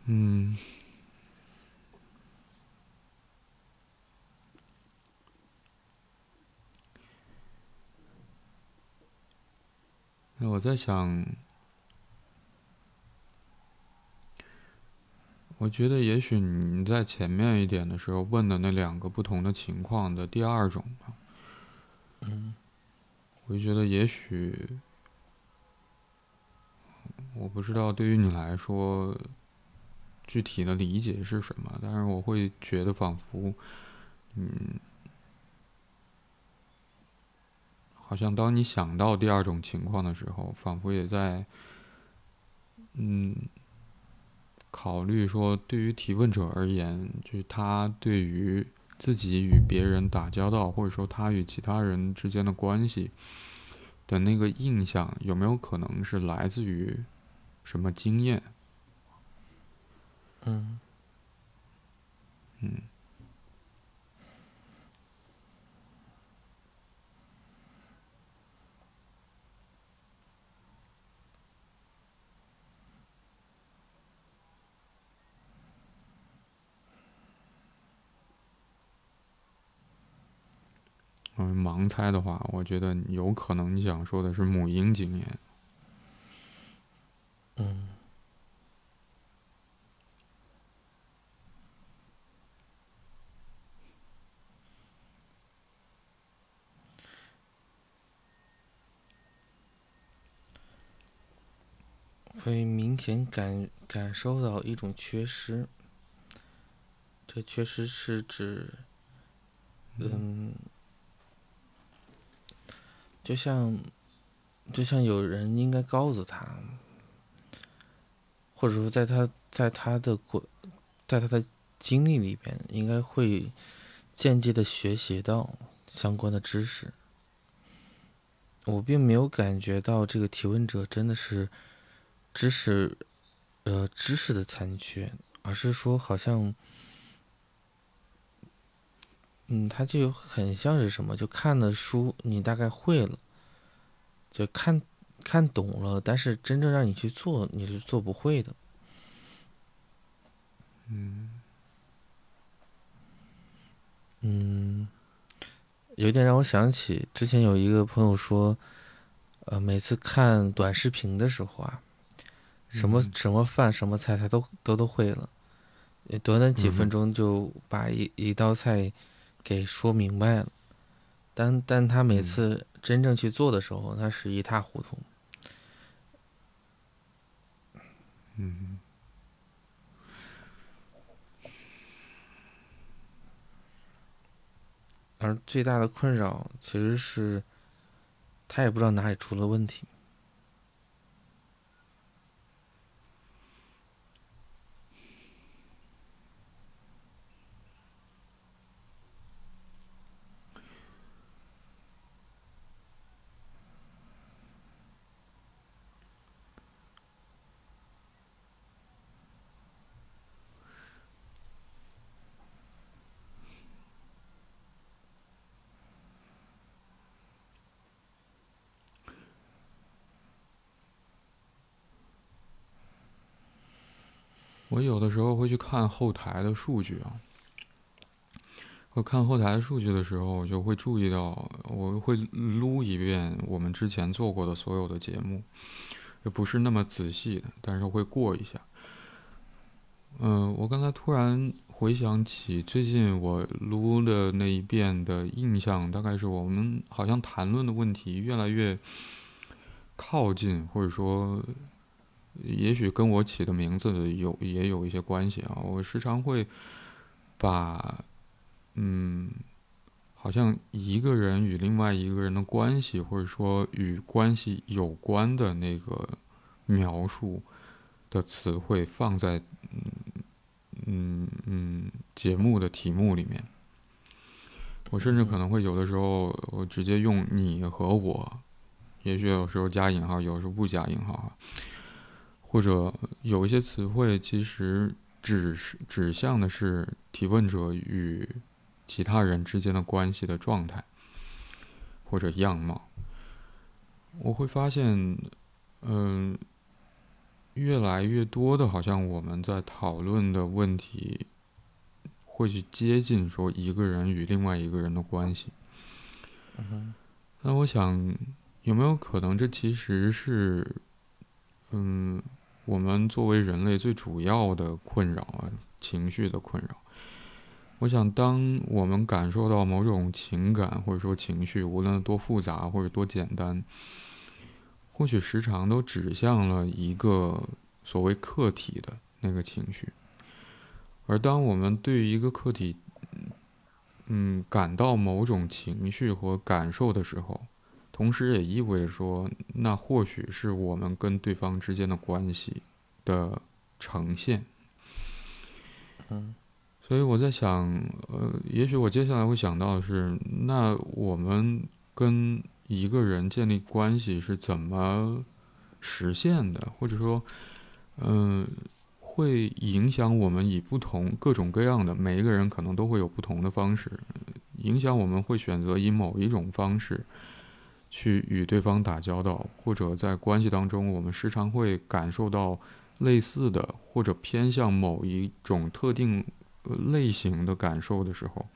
嗯，那我在想，我觉得也许你在前面一点的时候问的那两个不同的情况的第二种。嗯，我就觉得也许，我不知道对于你来说，具体的理解是什么，但是我会觉得仿佛，嗯，好像当你想到第二种情况的时候，仿佛也在，嗯，考虑说，对于提问者而言，就是他对于。自己与别人打交道，或者说他与其他人之间的关系的那个印象，有没有可能是来自于什么经验？嗯，嗯。嗯盲猜的话，我觉得有可能你想说的是母婴经验。嗯。会明显感感受到一种缺失，这缺失是指，嗯，就像，就像有人应该告诉他，或者说在他在他的过，在他的经历里边，应该会间接的学习到相关的知识。我并没有感觉到这个提问者真的是。知识，呃，知识的残缺，而是说好像，嗯，他就很像是什么，就看的书，你大概会了，就看看懂了，但是真正让你去做，你是做不会的。嗯，嗯，有点让我想起之前有一个朋友说，呃，每次看短视频的时候啊。什么什么饭什么菜他都都都会了，短短几分钟就把一一道菜给说明白了，但但他每次真正去做的时候，他是一塌糊涂。嗯，而最大的困扰其实是，他也不知道哪里出了问题。我有的时候会去看后台的数据啊，我看后台数据的时候，我就会注意到，我会撸一遍我们之前做过的所有的节目，也不是那么仔细的，但是会过一下。嗯，我刚才突然回想起最近我撸的那一遍的印象，大概是我们好像谈论的问题越来越靠近，或者说。也许跟我起的名字有也有一些关系啊。我时常会把，嗯，好像一个人与另外一个人的关系，或者说与关系有关的那个描述的词汇放在嗯嗯嗯节目的题目里面。我甚至可能会有的时候，我直接用你和我，也许有时候加引号，有时候不加引号。或者有一些词汇，其实指是指向的是提问者与其他人之间的关系的状态或者样貌。我会发现，嗯，越来越多的，好像我们在讨论的问题，会去接近说一个人与另外一个人的关系。那我想，有没有可能这其实是，嗯？我们作为人类最主要的困扰啊，情绪的困扰。我想，当我们感受到某种情感或者说情绪，无论多复杂或者多简单，或许时常都指向了一个所谓客体的那个情绪。而当我们对于一个客体，嗯，感到某种情绪和感受的时候，同时也意味着说，那或许是我们跟对方之间的关系的呈现。嗯，所以我在想，呃，也许我接下来会想到的是，那我们跟一个人建立关系是怎么实现的？或者说，嗯，会影响我们以不同各种各样的每一个人可能都会有不同的方式，影响我们会选择以某一种方式。去与对方打交道，或者在关系当中，我们时常会感受到类似的或者偏向某一种特定类型的感受的时候，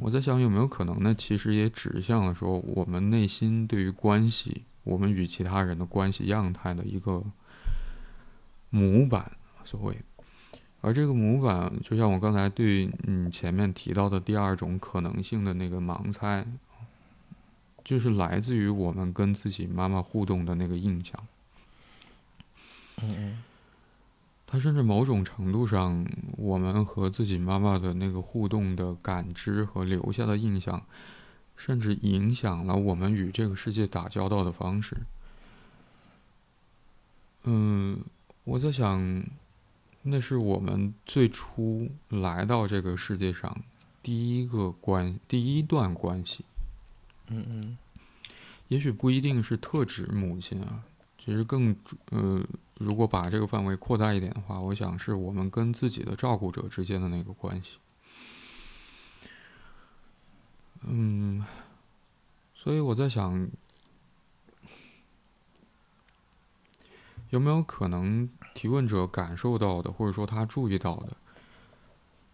我在想有没有可能呢？其实也指向了说我们内心对于关系，我们与其他人的关系样态的一个模板，所谓。而这个模板，就像我刚才对你前面提到的第二种可能性的那个盲猜，就是来自于我们跟自己妈妈互动的那个印象。嗯嗯。它甚至某种程度上，我们和自己妈妈的那个互动的感知和留下的印象，甚至影响了我们与这个世界打交道的方式。嗯，我在想。那是我们最初来到这个世界上第一个关第一段关系。嗯嗯，也许不一定是特指母亲啊，其实更呃，如果把这个范围扩大一点的话，我想是我们跟自己的照顾者之间的那个关系。嗯，所以我在想。有没有可能提问者感受到的，或者说他注意到的，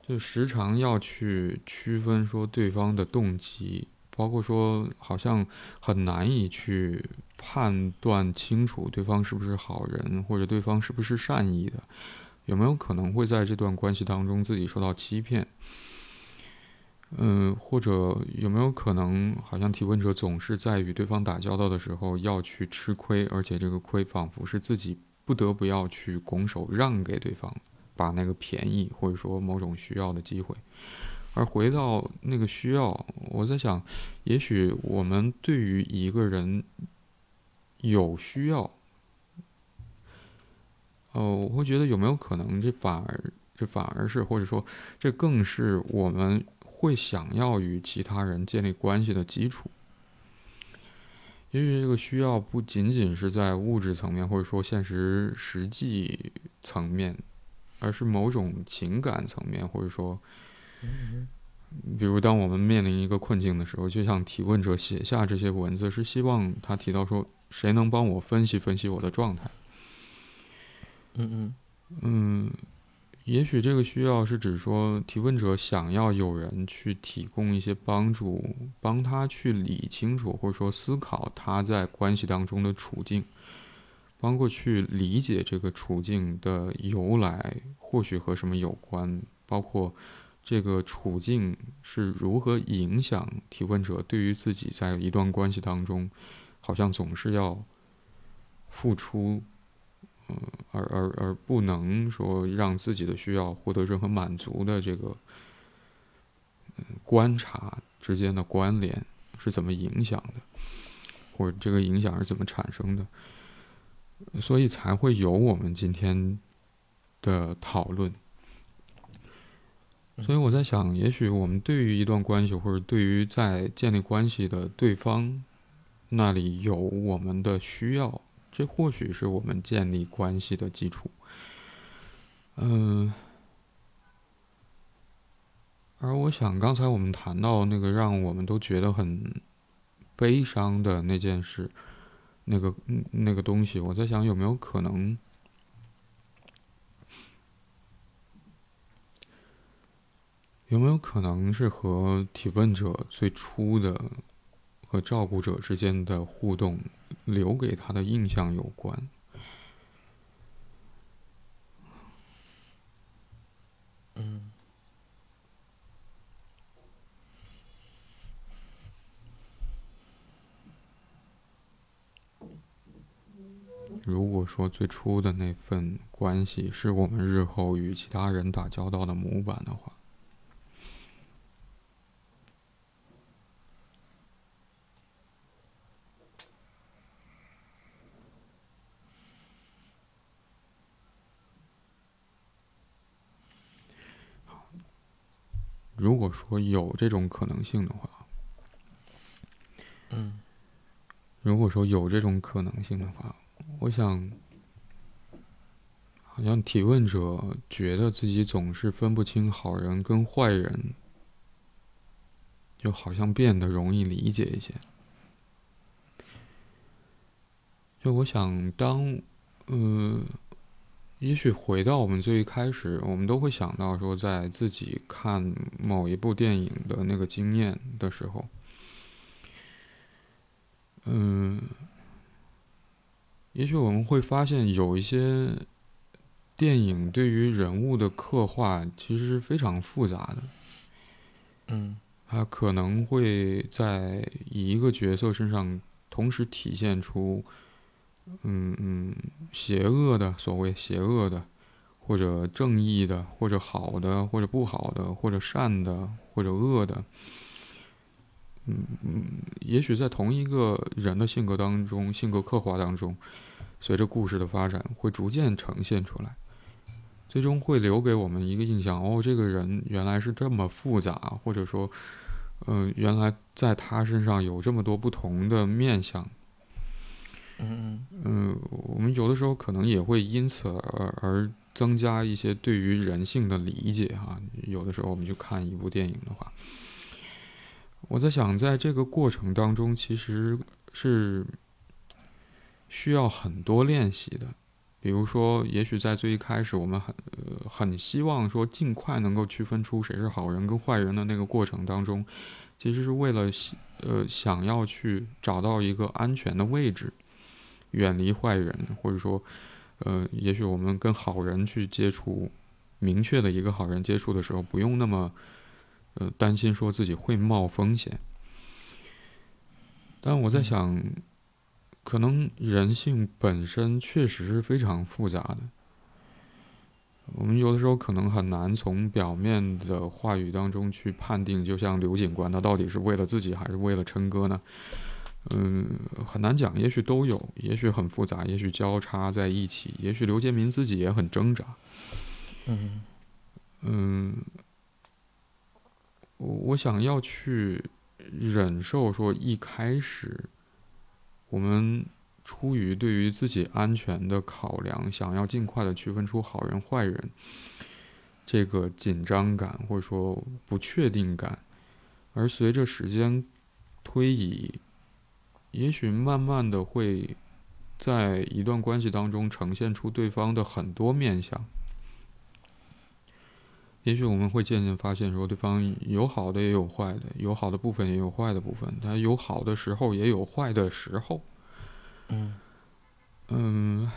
就时常要去区分说对方的动机，包括说好像很难以去判断清楚对方是不是好人，或者对方是不是善意的？有没有可能会在这段关系当中自己受到欺骗？嗯，或者有没有可能，好像提问者总是在与对方打交道的时候要去吃亏，而且这个亏仿佛是自己不得不要去拱手让给对方，把那个便宜或者说某种需要的机会。而回到那个需要，我在想，也许我们对于一个人有需要，哦，我会觉得有没有可能，这反而这反而是，或者说这更是我们。会想要与其他人建立关系的基础，也许这个需要不仅仅是在物质层面或者说现实实际层面，而是某种情感层面，或者说，比如当我们面临一个困境的时候，就像提问者写下这些文字，是希望他提到说，谁能帮我分析分析我的状态？嗯嗯嗯。也许这个需要是指说，提问者想要有人去提供一些帮助，帮他去理清楚，或者说思考他在关系当中的处境，包括去理解这个处境的由来，或许和什么有关，包括这个处境是如何影响提问者对于自己在一段关系当中，好像总是要付出。嗯，而而而不能说让自己的需要获得任何满足的这个，嗯，观察之间的关联是怎么影响的，或者这个影响是怎么产生的，所以才会有我们今天的讨论。所以我在想，也许我们对于一段关系，或者对于在建立关系的对方那里有我们的需要。这或许是我们建立关系的基础，嗯，而我想刚才我们谈到那个让我们都觉得很悲伤的那件事，那个那个东西，我在想有没有可能，有没有可能是和提问者最初的和照顾者之间的互动。留给他的印象有关。嗯。如果说最初的那份关系是我们日后与其他人打交道的模板的话。如果说有这种可能性的话，嗯，如果说有这种可能性的话，我想，好像提问者觉得自己总是分不清好人跟坏人，就好像变得容易理解一些。就我想，当，呃，也许回到我们最一开始，我们都会想到说，在自己看某一部电影的那个经验的时候，嗯，也许我们会发现有一些电影对于人物的刻画其实是非常复杂的。嗯，它可能会在一个角色身上同时体现出。嗯嗯，邪恶的，所谓邪恶的，或者正义的，或者好的，或者不好的，或者善的，或者恶的。嗯嗯，也许在同一个人的性格当中，性格刻画当中，随着故事的发展，会逐渐呈现出来，最终会留给我们一个印象：哦，这个人原来是这么复杂，或者说，嗯，原来在他身上有这么多不同的面相。嗯嗯，我们有的时候可能也会因此而而增加一些对于人性的理解哈。有的时候我们去看一部电影的话，我在想，在这个过程当中，其实是需要很多练习的。比如说，也许在最一开始，我们很很希望说尽快能够区分出谁是好人跟坏人的那个过程当中，其实是为了呃想要去找到一个安全的位置。远离坏人，或者说，呃，也许我们跟好人去接触，明确的一个好人接触的时候，不用那么，呃，担心说自己会冒风险。但我在想，可能人性本身确实是非常复杂的，我们有的时候可能很难从表面的话语当中去判定，就像刘警官，他到底是为了自己还是为了琛哥呢？嗯，很难讲，也许都有，也许很复杂，也许交叉在一起，也许刘建民自己也很挣扎。嗯嗯，我我想要去忍受说一开始，我们出于对于自己安全的考量，想要尽快的区分出好人坏人，这个紧张感或者说不确定感，而随着时间推移。也许慢慢的会，在一段关系当中呈现出对方的很多面相。也许我们会渐渐发现，说对方有好的也有坏的，有好的部分也有坏的部分，他有好的时候也有坏的时候。嗯嗯，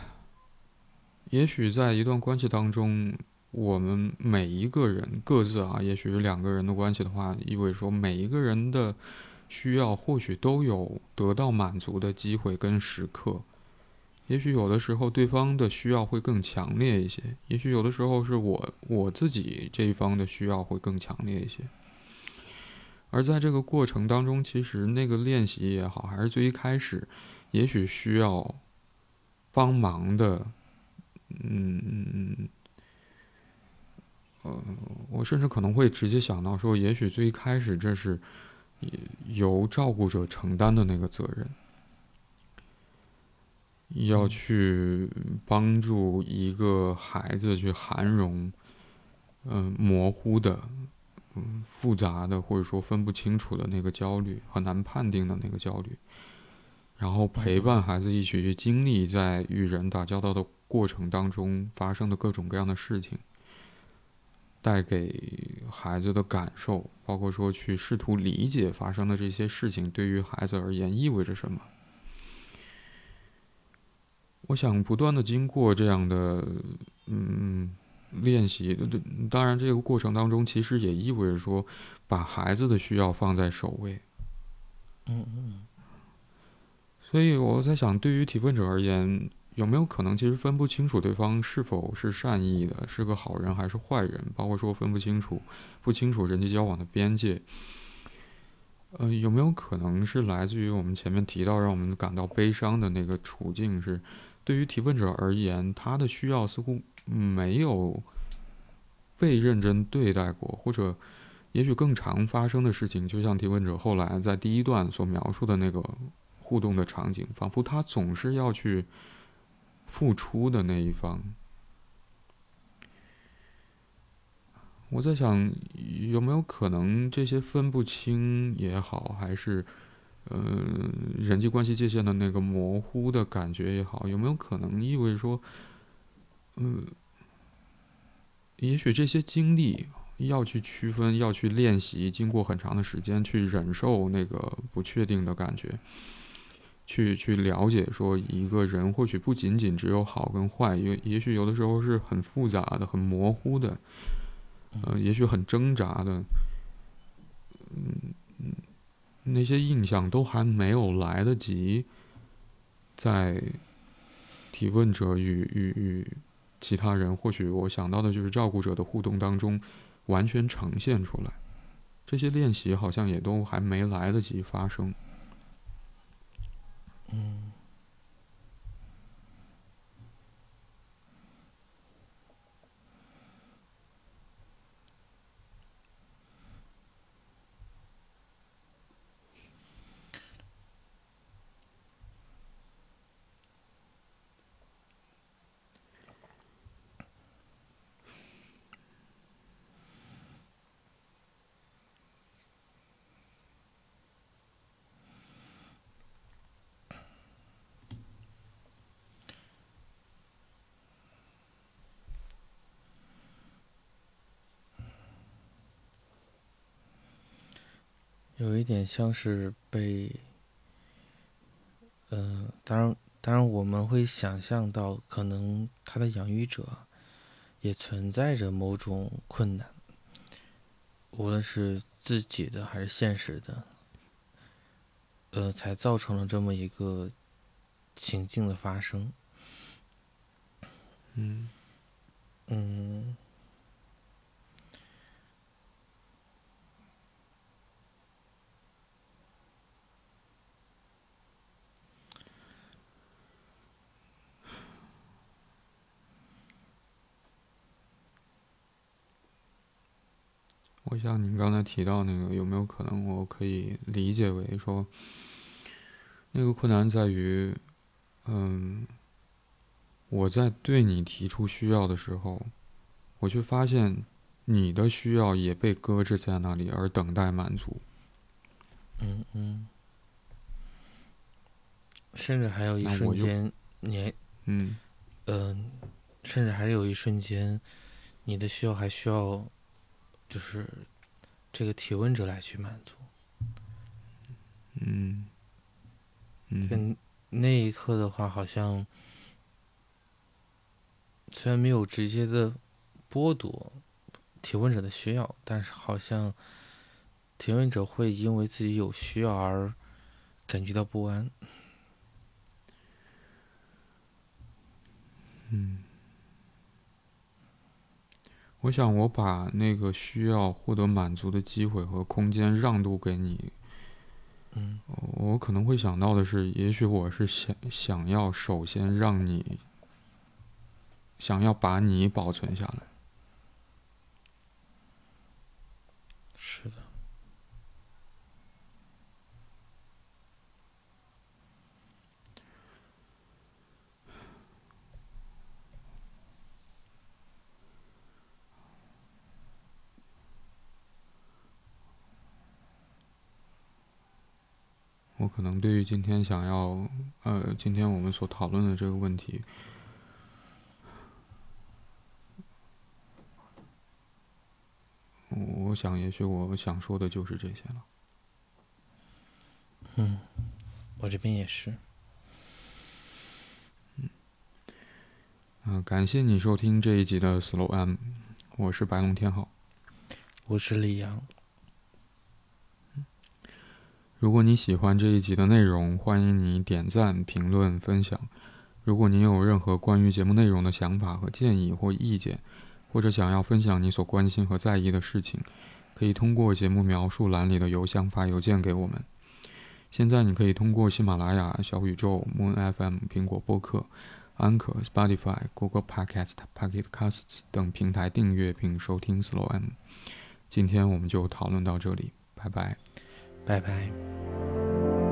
也许在一段关系当中，我们每一个人各自啊，也许是两个人的关系的话，意味着说每一个人的。需要或许都有得到满足的机会跟时刻，也许有的时候对方的需要会更强烈一些，也许有的时候是我我自己这一方的需要会更强烈一些。而在这个过程当中，其实那个练习也好，还是最一开始，也许需要帮忙的，嗯嗯嗯，呃，我甚至可能会直接想到说，也许最一开始这是。由照顾者承担的那个责任，要去帮助一个孩子去涵容，嗯，模糊的、嗯，复杂的，或者说分不清楚的那个焦虑，很难判定的那个焦虑，然后陪伴孩子一起去经历在与人打交道的过程当中发生的各种各样的事情。带给孩子的感受，包括说去试图理解发生的这些事情对于孩子而言意味着什么。我想不断的经过这样的嗯练习，当然这个过程当中其实也意味着说把孩子的需要放在首位。嗯嗯。所以我在想，对于提问者而言。有没有可能，其实分不清楚对方是否是善意的，是个好人还是坏人？包括说分不清楚、不清楚人际交往的边界。呃，有没有可能是来自于我们前面提到让我们感到悲伤的那个处境？是对于提问者而言，他的需要似乎没有被认真对待过，或者也许更常发生的事情，就像提问者后来在第一段所描述的那个互动的场景，仿佛他总是要去。付出的那一方，我在想，有没有可能这些分不清也好，还是呃人际关系界限的那个模糊的感觉也好，有没有可能意味着说，嗯，也许这些经历要去区分，要去练习，经过很长的时间去忍受那个不确定的感觉，去去了解说一个人或许不仅仅只有好跟坏，也也许有的时候是很复杂的、很模糊的，呃，也许很挣扎的，嗯嗯，那些印象都还没有来得及在提问者与与与其他人，或许我想到的就是照顾者的互动当中完全呈现出来，这些练习好像也都还没来得及发生。点像是被，嗯，当然，当然我们会想象到，可能他的养育者也存在着某种困难，无论是自己的还是现实的，呃，才造成了这么一个情境的发生。嗯，嗯。我像你刚才提到那个，有没有可能我可以理解为说，那个困难在于，嗯，我在对你提出需要的时候，我却发现你的需要也被搁置在那里，而等待满足。嗯嗯。甚至还有一瞬间，你，嗯，嗯，甚至还有一瞬间，你的需要还需要。就是这个提问者来去满足，嗯，嗯，那一刻的话，好像虽然没有直接的剥夺提问者的需要，但是好像提问者会因为自己有需要而感觉到不安，嗯。我想，我把那个需要获得满足的机会和空间让渡给你。嗯，我可能会想到的是，也许我是想想要首先让你，想要把你保存下来。我可能对于今天想要，呃，今天我们所讨论的这个问题，我想也许我想说的就是这些了。嗯，我这边也是。嗯，嗯，感谢你收听这一集的 Slow M，我是白龙天浩，我是李阳。如果你喜欢这一集的内容，欢迎你点赞、评论、分享。如果你有任何关于节目内容的想法和建议或意见，或者想要分享你所关心和在意的事情，可以通过节目描述栏里的邮箱发邮件给我们。现在你可以通过喜马拉雅、小宇宙、Moon FM、苹果播客、安可、Spotify、Google Podcast、Pocket Casts 等平台订阅并收听 Slow M。今天我们就讨论到这里，拜拜。拜拜。